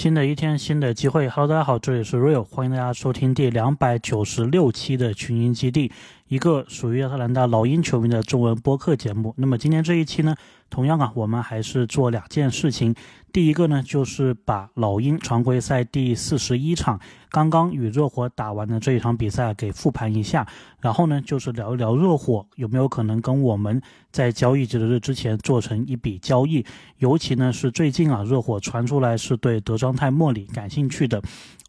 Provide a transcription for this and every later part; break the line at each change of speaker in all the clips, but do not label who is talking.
新的一天，新的机会。Hello，大家好，这里是 Real，欢迎大家收听第两百九十六期的群英基地，一个属于亚特兰大老鹰球迷的中文播客节目。那么今天这一期呢，同样啊，我们还是做两件事情。第一个呢，就是把老鹰常规赛第四十一场刚刚与热火打完的这一场比赛给复盘一下，然后呢，就是聊一聊热火有没有可能跟我们在交易截止日之前做成一笔交易，尤其呢是最近啊，热火传出来是对德章泰·莫里感兴趣的。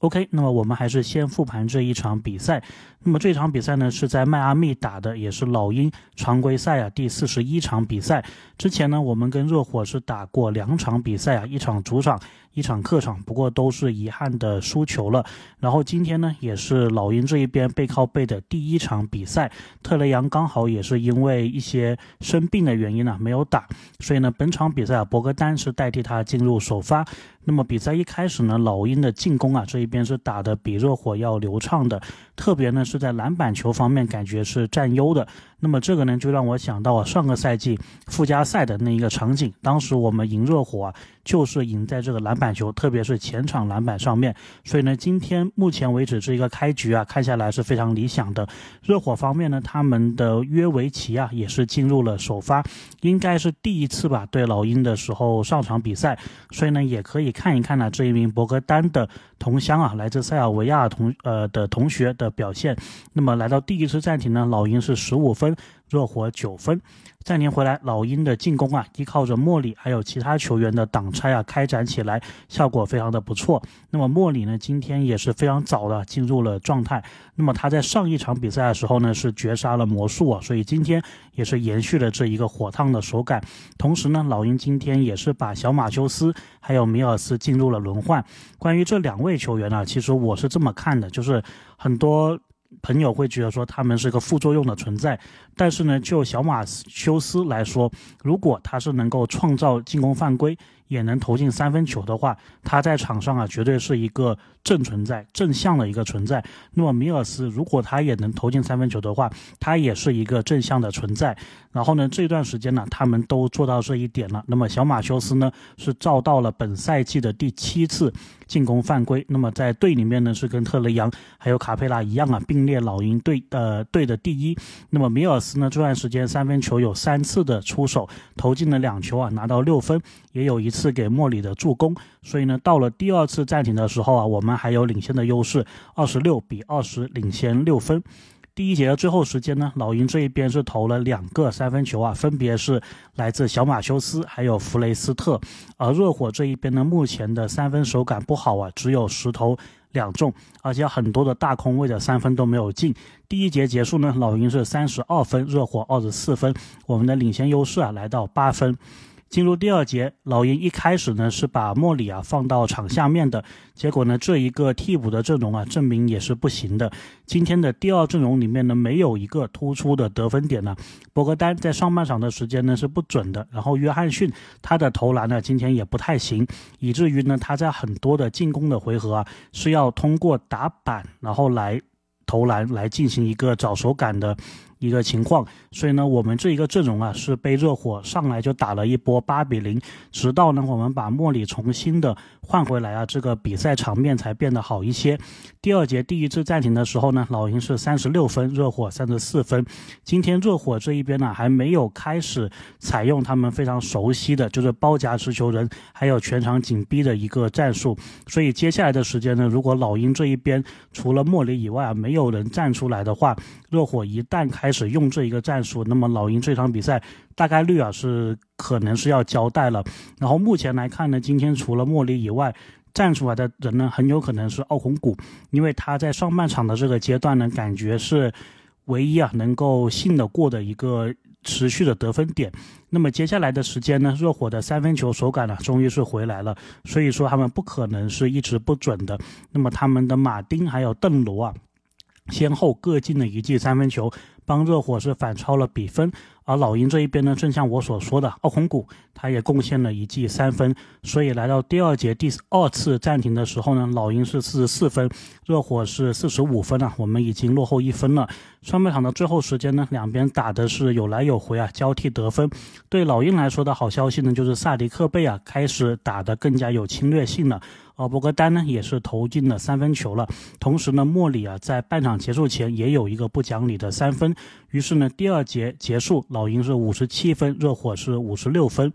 OK，那么我们还是先复盘这一场比赛。那么这场比赛呢是在迈阿密打的，也是老鹰常规赛啊第四十一场比赛。之前呢，我们跟热火是打过两场比赛啊，一场主场，一场客场，不过都是遗憾的输球了。然后今天呢，也是老鹰这一边背靠背的第一场比赛。特雷杨刚好也是因为一些生病的原因呢没有打，所以呢，本场比赛啊，博格丹是代替他进入首发。那么比赛一开始呢，老鹰的进攻啊这一边是打得比热火要流畅的，特别呢是在篮板球方面感觉是占优的。那么这个呢就让我想到啊上个赛季附加赛的那一个场景，当时我们赢热火啊就是赢在这个篮板球，特别是前场篮板上面。所以呢今天目前为止这一个开局啊看下来是非常理想的。热火方面呢他们的约维奇啊也是进入了首发，应该是第一次吧对老鹰的时候上场比赛，所以呢也可以。看一看呢，这一名博格丹的同乡啊，来自塞尔维亚同呃的同学的表现。那么来到第一次暂停呢，老鹰是十五分。热火九分，暂停回来，老鹰的进攻啊，依靠着莫里还有其他球员的挡拆啊，开展起来效果非常的不错。那么莫里呢，今天也是非常早的进入了状态。那么他在上一场比赛的时候呢，是绝杀了魔术啊，所以今天也是延续了这一个火烫的手感。同时呢，老鹰今天也是把小马修斯还有米尔斯进入了轮换。关于这两位球员呢，其实我是这么看的，就是很多。朋友会觉得说他们是个副作用的存在，但是呢，就小马修斯来说，如果他是能够创造进攻犯规。也能投进三分球的话，他在场上啊绝对是一个正存在、正向的一个存在。那么米尔斯如果他也能投进三分球的话，他也是一个正向的存在。然后呢，这段时间呢，他们都做到这一点了。那么小马修斯呢是造到了本赛季的第七次进攻犯规。那么在队里面呢是跟特雷杨还有卡佩拉一样啊，并列老鹰队呃队的第一。那么米尔斯呢这段时间三分球有三次的出手，投进了两球啊，拿到六分，也有一次。是给莫里的助攻，所以呢，到了第二次暂停的时候啊，我们还有领先的优势，二十六比二十领先六分。第一节的最后时间呢，老鹰这一边是投了两个三分球啊，分别是来自小马修斯还有弗雷斯特，而热火这一边呢，目前的三分手感不好啊，只有十投两中，而且很多的大空位的三分都没有进。第一节结束呢，老鹰是三十二分，热火二十四分，我们的领先优势啊来到八分。进入第二节，老鹰一开始呢是把莫里啊放到场下面的，结果呢这一个替补的阵容啊证明也是不行的。今天的第二阵容里面呢没有一个突出的得分点呢，博格丹在上半场的时间呢是不准的，然后约翰逊他的投篮呢今天也不太行，以至于呢他在很多的进攻的回合啊是要通过打板然后来投篮来进行一个找手感的。一个情况，所以呢，我们这一个阵容啊，是被热火上来就打了一波八比零，直到呢我们把莫里重新的换回来啊，这个比赛场面才变得好一些。第二节第一次暂停的时候呢，老鹰是三十六分，热火三十四分。今天热火这一边呢，还没有开始采用他们非常熟悉的就是包夹持球人，还有全场紧逼的一个战术。所以接下来的时间呢，如果老鹰这一边除了莫里以外啊，没有人站出来的话，热火一旦开始用这一个战术，那么老鹰这场比赛大概率啊是可能是要交代了。然后目前来看呢，今天除了莫里以外，站出来的人呢，很有可能是奥孔古，因为他在上半场的这个阶段呢，感觉是唯一啊能够信得过的一个持续的得分点。那么接下来的时间呢，热火的三分球手感呢，终于是回来了，所以说他们不可能是一直不准的。那么他们的马丁还有邓罗啊。先后各进了一记三分球，帮热火是反超了比分。而老鹰这一边呢，正像我所说的，奥孔古他也贡献了一记三分。所以来到第二节第二次暂停的时候呢，老鹰是四十四分，热火是四十五分了，我们已经落后一分了。上半场的最后时间呢，两边打的是有来有回啊，交替得分。对老鹰来说的好消息呢，就是萨迪克贝啊开始打得更加有侵略性了。而博格丹呢也是投进了三分球了。同时呢，莫里啊在半场结束前也有一个不讲理的三分。于是呢，第二节结束，老鹰是五十七分，热火是五十六分。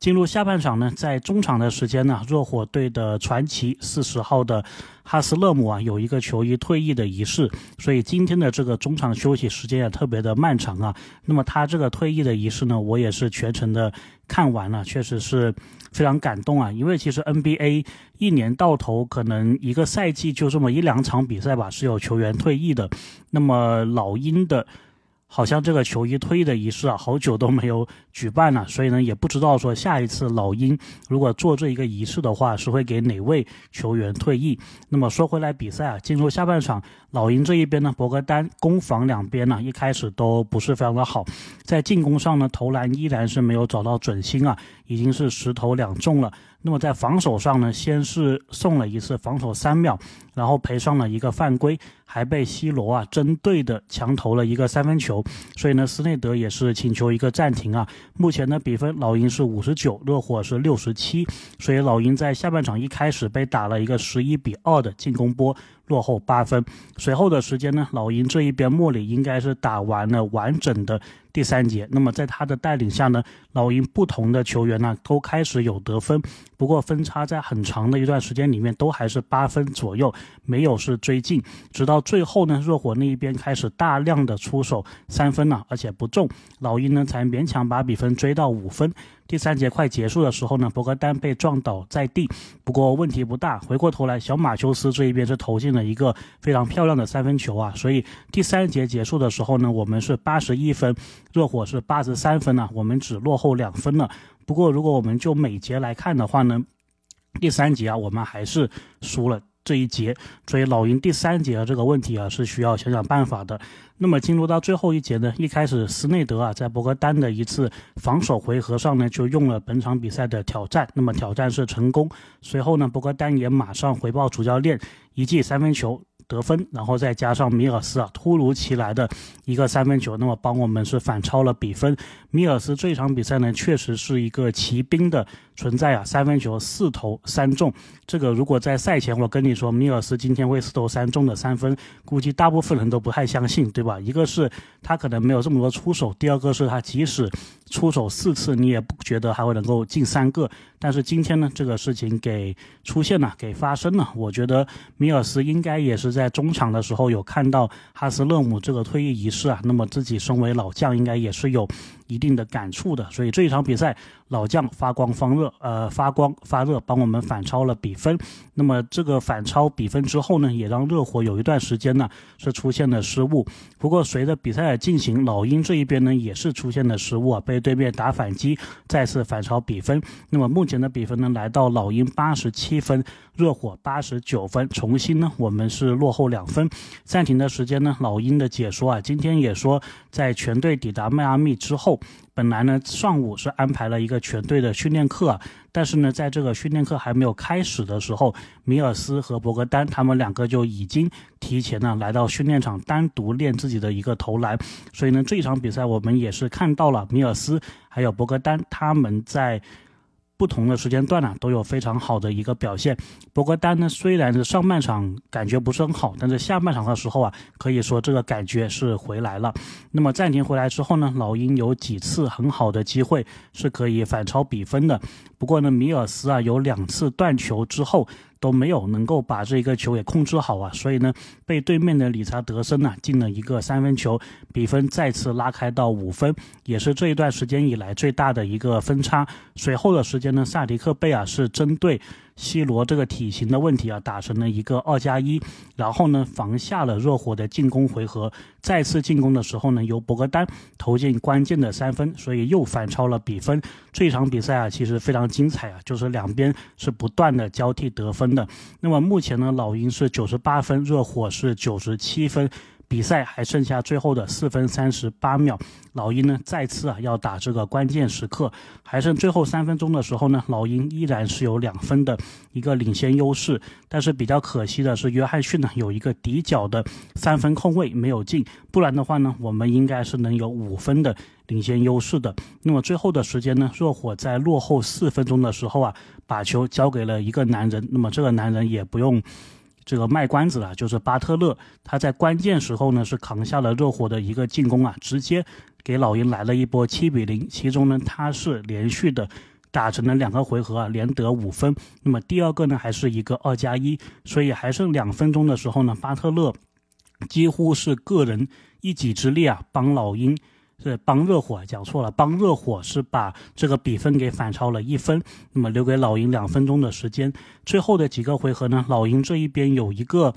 进入下半场呢，在中场的时间呢，热火队的传奇四十号的哈斯勒姆啊，有一个球衣退役的仪式，所以今天的这个中场休息时间也特别的漫长啊。那么他这个退役的仪式呢，我也是全程的看完了，确实是非常感动啊。因为其实 NBA 一年到头可能一个赛季就这么一两场比赛吧，是有球员退役的。那么老鹰的。好像这个球衣退役的仪式啊，好久都没有举办了，所以呢，也不知道说下一次老鹰如果做这一个仪式的话，是会给哪位球员退役。那么说回来，比赛啊，进入下半场，老鹰这一边呢，博格丹攻防两边呢，一开始都不是非常的好，在进攻上呢，投篮依然是没有找到准心啊，已经是十投两中了。那么在防守上呢，先是送了一次防守三秒，然后赔上了一个犯规，还被 C 罗啊针对的强投了一个三分球，所以呢，斯内德也是请求一个暂停啊。目前的比分，老鹰是五十九，热火是六十七，所以老鹰在下半场一开始被打了一个十一比二的进攻波。落后八分，随后的时间呢，老鹰这一边莫里应该是打完了完整的第三节。那么在他的带领下呢，老鹰不同的球员呢都开始有得分，不过分差在很长的一段时间里面都还是八分左右，没有是追进。直到最后呢，热火那一边开始大量的出手三分了，而且不中，老鹰呢才勉强把比分追到五分。第三节快结束的时候呢，博格丹被撞倒在地，不过问题不大。回过头来，小马修斯这一边是投进了一个非常漂亮的三分球啊，所以第三节结束的时候呢，我们是八十一分，热火是八十三分呢，我们只落后两分了。不过如果我们就每节来看的话呢，第三节啊，我们还是输了。这一节，所以老鹰第三节的这个问题啊，是需要想想办法的。那么进入到最后一节呢，一开始斯内德啊，在博格丹的一次防守回合上呢，就用了本场比赛的挑战，那么挑战是成功。随后呢，博格丹也马上回报主教练一记三分球。得分，然后再加上米尔斯啊突如其来的一个三分球，那么帮我们是反超了比分。米尔斯这场比赛呢，确实是一个骑兵的存在啊，三分球四投三中。这个如果在赛前我跟你说米尔斯今天会四投三中的三分，估计大部分人都不太相信，对吧？一个是他可能没有这么多出手，第二个是他即使出手四次，你也不觉得还会能够进三个。但是今天呢，这个事情给出现了，给发生了。我觉得米尔斯应该也是在中场的时候有看到哈斯勒姆这个退役仪式啊，那么自己身为老将，应该也是有。一定的感触的，所以这一场比赛老将发光发热，呃，发光发热帮我们反超了比分。那么这个反超比分之后呢，也让热火有一段时间呢是出现了失误。不过随着比赛的进行，老鹰这一边呢也是出现了失误啊，被对面打反击，再次反超比分。那么目前的比分呢来到老鹰八十七分，热火八十九分，重新呢我们是落后两分。暂停的时间呢，老鹰的解说啊，今天也说在全队抵达迈阿密之后。本来呢，上午是安排了一个全队的训练课，但是呢，在这个训练课还没有开始的时候，米尔斯和博格丹他们两个就已经提前呢来到训练场，单独练自己的一个投篮。所以呢，这一场比赛我们也是看到了米尔斯还有博格丹他们在。不同的时间段呢，都有非常好的一个表现。博格丹呢，虽然是上半场感觉不是很好，但是下半场的时候啊，可以说这个感觉是回来了。那么暂停回来之后呢，老鹰有几次很好的机会是可以反超比分的。不过呢，米尔斯啊有两次断球之后。都没有能够把这个球给控制好啊，所以呢，被对面的理查德森呢进了一个三分球，比分再次拉开到五分，也是这一段时间以来最大的一个分差。随后的时间呢，萨迪克贝尔是针对。C 罗这个体型的问题啊，打成了一个二加一，然后呢，防下了热火的进攻回合。再次进攻的时候呢，由博格丹投进关键的三分，所以又反超了比分。这场比赛啊，其实非常精彩啊，就是两边是不断的交替得分的。那么目前呢，老鹰是九十八分，热火是九十七分。比赛还剩下最后的四分三十八秒，老鹰呢再次啊要打这个关键时刻，还剩最后三分钟的时候呢，老鹰依然是有两分的一个领先优势。但是比较可惜的是，约翰逊呢有一个底角的三分空位没有进，不然的话呢，我们应该是能有五分的领先优势的。那么最后的时间呢，热火在落后四分钟的时候啊，把球交给了一个男人，那么这个男人也不用。这个卖关子了，就是巴特勒，他在关键时候呢是扛下了热火的一个进攻啊，直接给老鹰来了一波七比零。其中呢他是连续的打成了两个回合啊，连得五分。那么第二个呢还是一个二加一，所以还剩两分钟的时候呢，巴特勒几乎是个人一己之力啊帮老鹰。是帮热火讲错了，帮热火是把这个比分给反超了一分，那么留给老鹰两分钟的时间。最后的几个回合呢，老鹰这一边有一个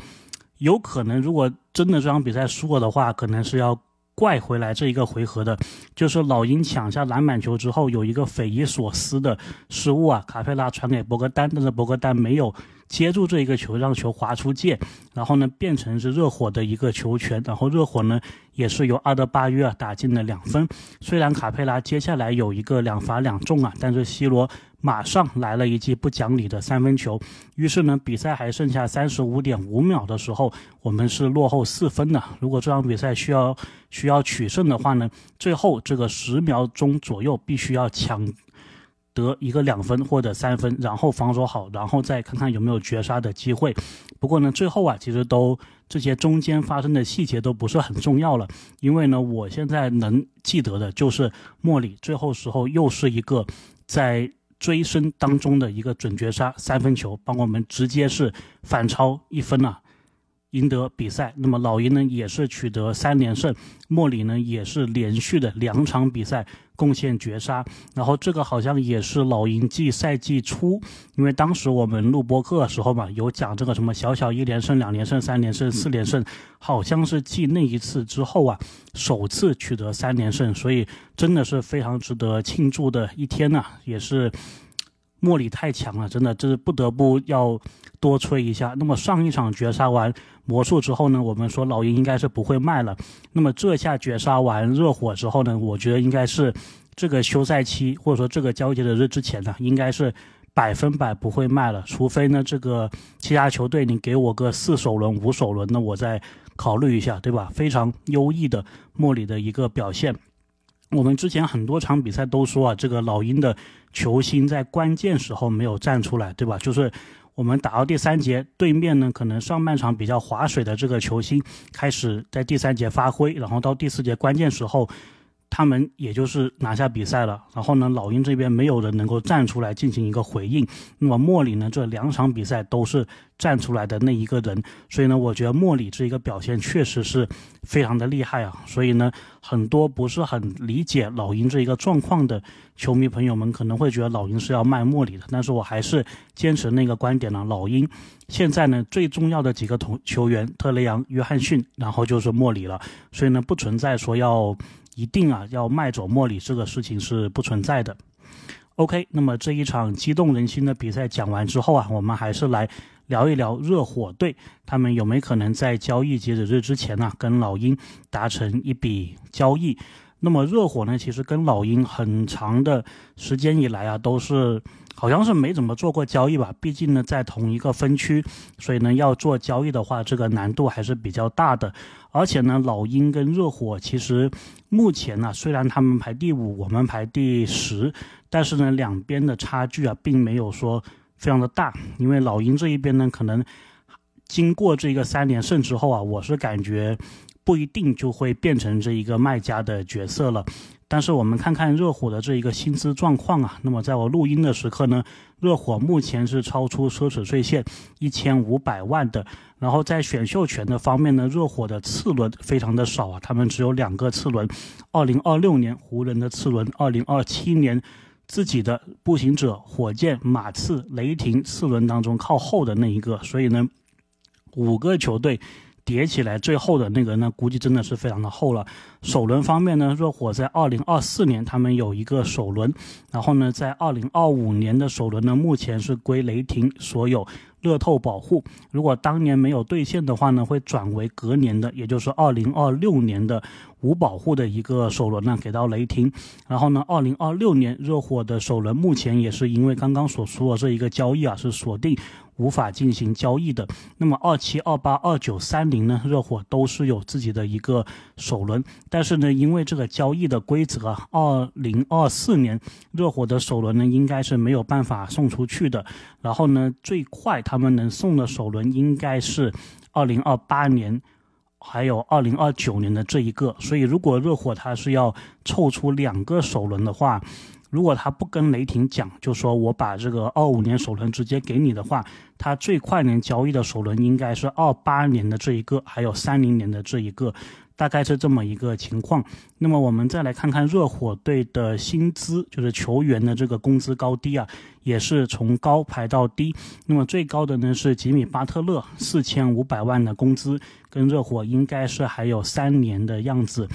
有可能，如果真的这场比赛输了的话，可能是要怪回来这一个回合的，就是老鹰抢下篮板球之后有一个匪夷所思的失误啊，卡佩拉传给博格丹，但是博格丹没有。接住这一个球，让球滑出界，然后呢变成是热火的一个球权，然后热火呢也是由阿德巴约啊打进了两分。虽然卡佩拉接下来有一个两罚两中啊，但是西罗马上来了一记不讲理的三分球。于是呢，比赛还剩下三十五点五秒的时候，我们是落后四分的。如果这场比赛需要需要取胜的话呢，最后这个十秒钟左右必须要抢。得一个两分或者三分，然后防守好，然后再看看有没有绝杀的机会。不过呢，最后啊，其实都这些中间发生的细节都不是很重要了，因为呢，我现在能记得的就是莫里最后时候又是一个在追身当中的一个准绝杀三分球，帮我们直接是反超一分了。赢得比赛，那么老鹰呢也是取得三连胜，莫里呢也是连续的两场比赛贡献绝杀，然后这个好像也是老鹰季赛季初，因为当时我们录播课的时候嘛，有讲这个什么小小一连胜、两连胜、三连胜、四连胜，好像是继那一次之后啊，首次取得三连胜，所以真的是非常值得庆祝的一天呐，也是。莫里太强了，真的，这是不得不要多吹一下。那么上一场绝杀完魔术之后呢，我们说老鹰应该是不会卖了。那么这下绝杀完热火之后呢，我觉得应该是这个休赛期或者说这个交接的日之前呢，应该是百分百不会卖了。除非呢，这个其他球队你给我个四首轮、五首轮，那我再考虑一下，对吧？非常优异的莫里的一个表现。我们之前很多场比赛都说啊，这个老鹰的球星在关键时候没有站出来，对吧？就是我们打到第三节，对面呢可能上半场比较划水的这个球星开始在第三节发挥，然后到第四节关键时候。他们也就是拿下比赛了，然后呢，老鹰这边没有人能够站出来进行一个回应。那么莫里呢，这两场比赛都是站出来的那一个人，所以呢，我觉得莫里这一个表现确实是非常的厉害啊。所以呢，很多不是很理解老鹰这一个状况的球迷朋友们可能会觉得老鹰是要卖莫里的，但是我还是坚持那个观点呢。老鹰现在呢最重要的几个同球员特雷杨、约翰逊，然后就是莫里了，所以呢不存在说要。一定啊，要卖走莫里这个事情是不存在的。OK，那么这一场激动人心的比赛讲完之后啊，我们还是来聊一聊热火队，他们有没有可能在交易截止日之前呢，跟老鹰达成一笔交易？那么热火呢，其实跟老鹰很长的时间以来啊，都是。好像是没怎么做过交易吧，毕竟呢在同一个分区，所以呢要做交易的话，这个难度还是比较大的。而且呢，老鹰跟热火其实目前呢，虽然他们排第五，我们排第十，但是呢两边的差距啊，并没有说非常的大。因为老鹰这一边呢，可能经过这个三连胜之后啊，我是感觉不一定就会变成这一个卖家的角色了。但是我们看看热火的这一个薪资状况啊，那么在我录音的时刻呢，热火目前是超出奢侈税线一千五百万的。然后在选秀权的方面呢，热火的次轮非常的少啊，他们只有两个次轮，二零二六年湖人的次轮，二零二七年自己的步行者、火箭、马刺、雷霆次轮当中靠后的那一个，所以呢，五个球队。叠起来最后的那个，那估计真的是非常的厚了。首轮方面呢，热火在二零二四年他们有一个首轮，然后呢，在二零二五年的首轮呢，目前是归雷霆所有。乐透保护。如果当年没有兑现的话呢，会转为隔年的，也就是二零二六年的无保护的一个首轮呢，给到雷霆。然后呢，二零二六年热火的首轮目前也是因为刚刚所说的这一个交易啊，是锁定。无法进行交易的。那么二七、二八、二九、三零呢？热火都是有自己的一个首轮，但是呢，因为这个交易的规则，二零二四年热火的首轮呢，应该是没有办法送出去的。然后呢，最快他们能送的首轮应该是二零二八年，还有二零二九年的这一个。所以，如果热火他是要凑出两个首轮的话，如果他不跟雷霆讲，就说我把这个二五年首轮直接给你的话，他最快能交易的首轮应该是二八年的这一个，还有三零年的这一个，大概是这么一个情况。那么我们再来看看热火队的薪资，就是球员的这个工资高低啊，也是从高排到低。那么最高的呢是吉米巴特勒，四千五百万的工资，跟热火应该是还有三年的样子。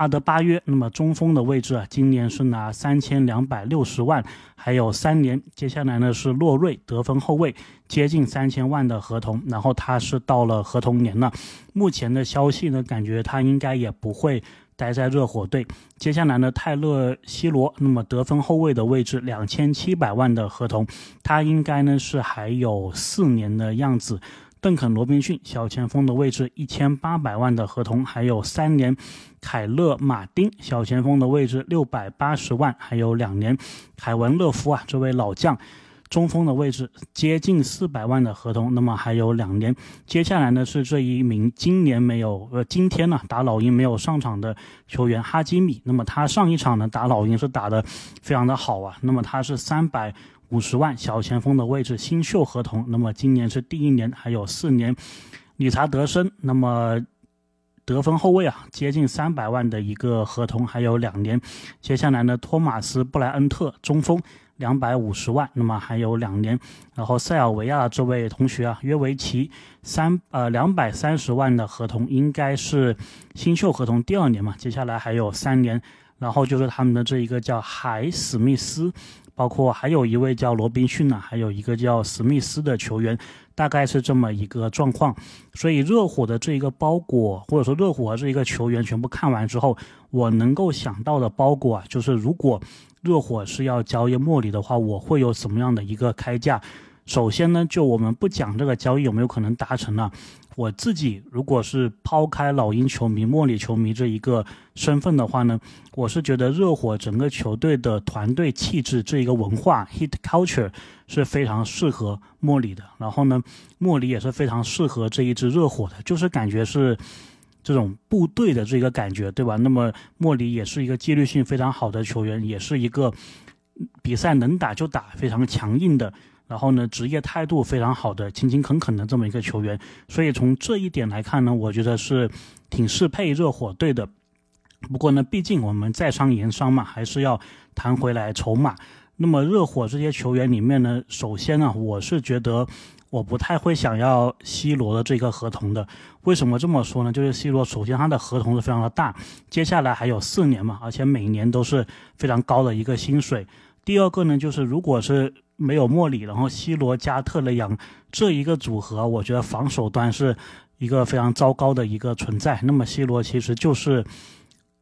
阿德巴约，那么中锋的位置啊，今年是拿三千两百六十万，还有三年。接下来呢是洛瑞，得分后卫，接近三千万的合同，然后他是到了合同年了。目前的消息呢，感觉他应该也不会待在热火队。接下来呢，泰勒西罗，那么得分后卫的位置，两千七百万的合同，他应该呢是还有四年的样子。邓肯·罗宾逊小前锋的位置，一千八百万的合同，还有三年；凯勒·马丁小前锋的位置，六百八十万，还有两年；凯文·勒夫啊，这位老将，中锋的位置，接近四百万的合同，那么还有两年。接下来呢是这一名今年没有呃今天呢打老鹰没有上场的球员哈基米，那么他上一场呢打老鹰是打的非常的好啊，那么他是三百。五十万小前锋的位置，新秀合同。那么今年是第一年，还有四年。理查德森，那么得分后卫啊，接近三百万的一个合同，还有两年。接下来呢，托马斯布莱恩特中锋，两百五十万，那么还有两年。然后塞尔维亚这位同学啊，约维奇三呃两百三十万的合同，应该是新秀合同第二年嘛。接下来还有三年。然后就是他们的这一个叫海史密斯。包括还有一位叫罗宾逊呢，还有一个叫史密斯的球员，大概是这么一个状况。所以热火的这一个包裹，或者说热火这一个球员全部看完之后，我能够想到的包裹啊，就是如果热火是要交易莫里的话，我会有什么样的一个开价？首先呢，就我们不讲这个交易有没有可能达成了。我自己如果是抛开老鹰球迷、莫里球迷这一个身份的话呢，我是觉得热火整个球队的团队气质这一个文化 （hit culture） 是非常适合莫里的。然后呢，莫里也是非常适合这一支热火的，就是感觉是这种部队的这个感觉，对吧？那么莫里也是一个纪律性非常好的球员，也是一个比赛能打就打、非常强硬的。然后呢，职业态度非常好的、勤勤恳恳的这么一个球员，所以从这一点来看呢，我觉得是挺适配热火队的。不过呢，毕竟我们在商言商嘛，还是要谈回来筹码。那么热火这些球员里面呢，首先呢，我是觉得我不太会想要 C 罗的这个合同的。为什么这么说呢？就是 C 罗首先他的合同是非常的大，接下来还有四年嘛，而且每年都是非常高的一个薪水。第二个呢，就是如果是没有莫里，然后西罗加特雷杨这一个组合，我觉得防守端是一个非常糟糕的一个存在。那么西罗其实就是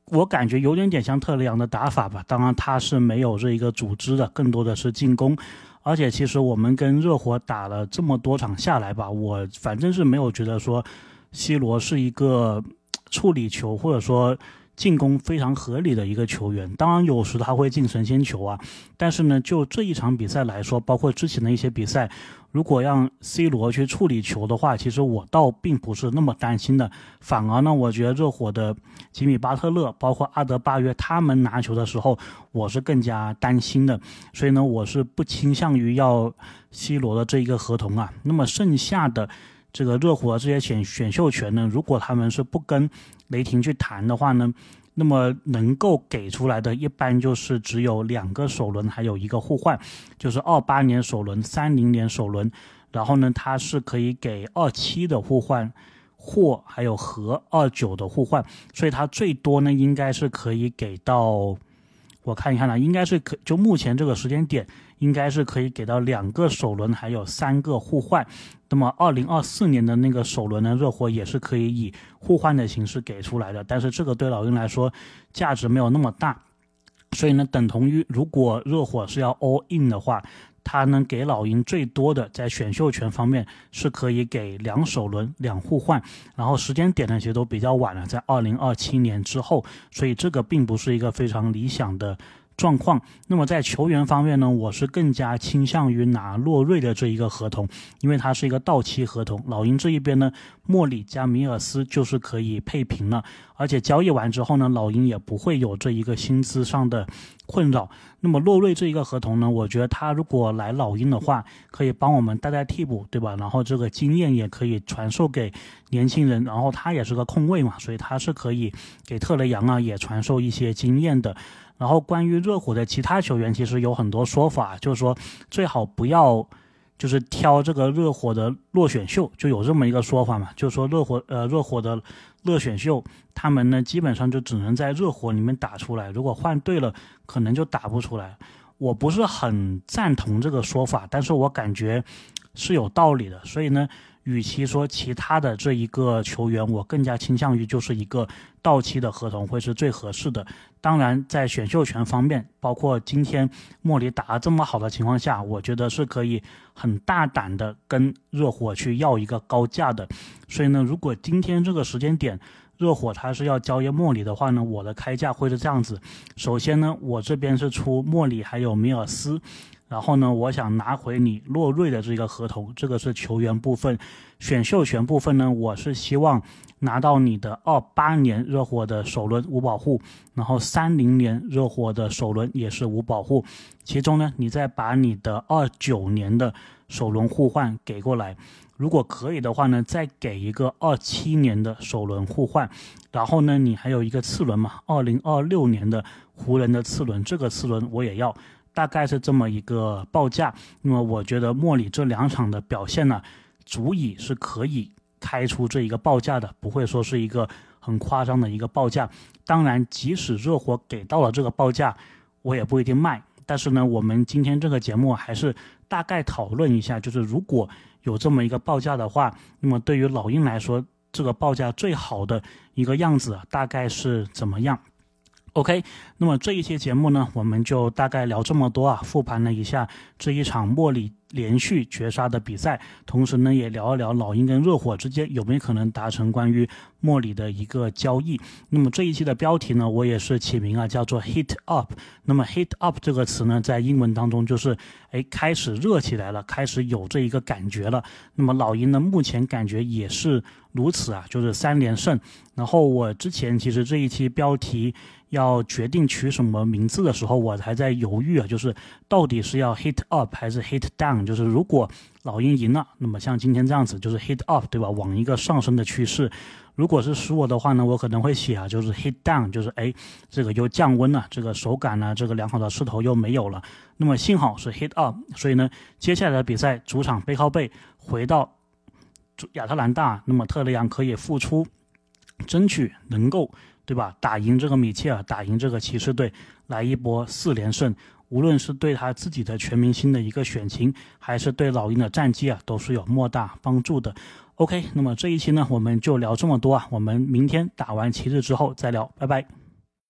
我感觉有点点像特雷杨的打法吧，当然他是没有这一个组织的，更多的是进攻。而且其实我们跟热火打了这么多场下来吧，我反正是没有觉得说西罗是一个处理球或者说。进攻非常合理的一个球员，当然有时他会进神仙球啊，但是呢，就这一场比赛来说，包括之前的一些比赛，如果让 C 罗去处理球的话，其实我倒并不是那么担心的，反而呢，我觉得热火的吉米巴特勒，包括阿德巴约他们拿球的时候，我是更加担心的，所以呢，我是不倾向于要 C 罗的这一个合同啊。那么剩下的这个热火这些选选秀权呢，如果他们是不跟。雷霆去谈的话呢，那么能够给出来的一般就是只有两个首轮，还有一个互换，就是二八年首轮、三零年首轮，然后呢，它是可以给二七的互换，或还有和二九的互换，所以它最多呢应该是可以给到，我看一看呢，应该是可就目前这个时间点，应该是可以给到两个首轮，还有三个互换。那么二零二四年的那个首轮呢，热火也是可以以互换的形式给出来的，但是这个对老鹰来说价值没有那么大，所以呢，等同于如果热火是要 all in 的话。他能给老鹰最多的，在选秀权方面是可以给两首轮两互换，然后时间点呢其实都比较晚了，在二零二七年之后，所以这个并不是一个非常理想的。状况。那么在球员方面呢，我是更加倾向于拿洛瑞的这一个合同，因为它是一个到期合同。老鹰这一边呢，莫里加米尔斯就是可以配平了，而且交易完之后呢，老鹰也不会有这一个薪资上的困扰。那么洛瑞这一个合同呢，我觉得他如果来老鹰的话，可以帮我们带带替补，对吧？然后这个经验也可以传授给年轻人，然后他也是个控卫嘛，所以他是可以给特雷杨啊也传授一些经验的。然后关于热火的其他球员，其实有很多说法，就是说最好不要，就是挑这个热火的落选秀，就有这么一个说法嘛，就是说热火呃热火的落选秀，他们呢基本上就只能在热火里面打出来，如果换对了，可能就打不出来。我不是很赞同这个说法，但是我感觉是有道理的，所以呢。与其说其他的这一个球员，我更加倾向于就是一个到期的合同会是最合适的。当然，在选秀权方面，包括今天莫里打得这么好的情况下，我觉得是可以很大胆的跟热火去要一个高价的。所以呢，如果今天这个时间点热火他是要交易莫里的话呢，我的开价会是这样子。首先呢，我这边是出莫里还有米尔斯。然后呢，我想拿回你洛瑞的这个合同，这个是球员部分，选秀权部分呢，我是希望拿到你的二八年热火的首轮无保护，然后三零年热火的首轮也是无保护，其中呢，你再把你的二九年的首轮互换给过来，如果可以的话呢，再给一个二七年的首轮互换，然后呢，你还有一个次轮嘛，二零二六年的湖人的次轮，这个次轮我也要。大概是这么一个报价，那么我觉得莫里这两场的表现呢，足以是可以开出这一个报价的，不会说是一个很夸张的一个报价。当然，即使热火给到了这个报价，我也不一定卖。但是呢，我们今天这个节目还是大概讨论一下，就是如果有这么一个报价的话，那么对于老鹰来说，这个报价最好的一个样子大概是怎么样？OK，那么这一期节目呢，我们就大概聊这么多啊，复盘了一下这一场莫里。连续绝杀的比赛，同时呢也聊一聊老鹰跟热火之间有没有可能达成关于莫里的一个交易。那么这一期的标题呢，我也是起名啊，叫做 “Hit Up”。那么 “Hit Up” 这个词呢，在英文当中就是哎开始热起来了，开始有这一个感觉了。那么老鹰呢，目前感觉也是如此啊，就是三连胜。然后我之前其实这一期标题要决定取什么名字的时候，我还在犹豫啊，就是到底是要 “Hit Up” 还是 “Hit Down”。就是如果老鹰赢了，那么像今天这样子，就是 hit up，对吧？往一个上升的趋势。如果是输我的话呢，我可能会写啊，就是 hit down，就是哎，这个又降温了，这个手感呢，这个良好的势头又没有了。那么幸好是 hit up，所以呢，接下来的比赛主场背靠背回到亚特兰大，那么特雷杨可以复出，争取能够对吧？打赢这个米切尔，打赢这个骑士队，来一波四连胜。无论是对他自己的全明星的一个选情，还是对老鹰的战绩啊，都是有莫大帮助的。OK，那么这一期呢，我们就聊这么多啊，我们明天打完骑士之后再聊，拜拜。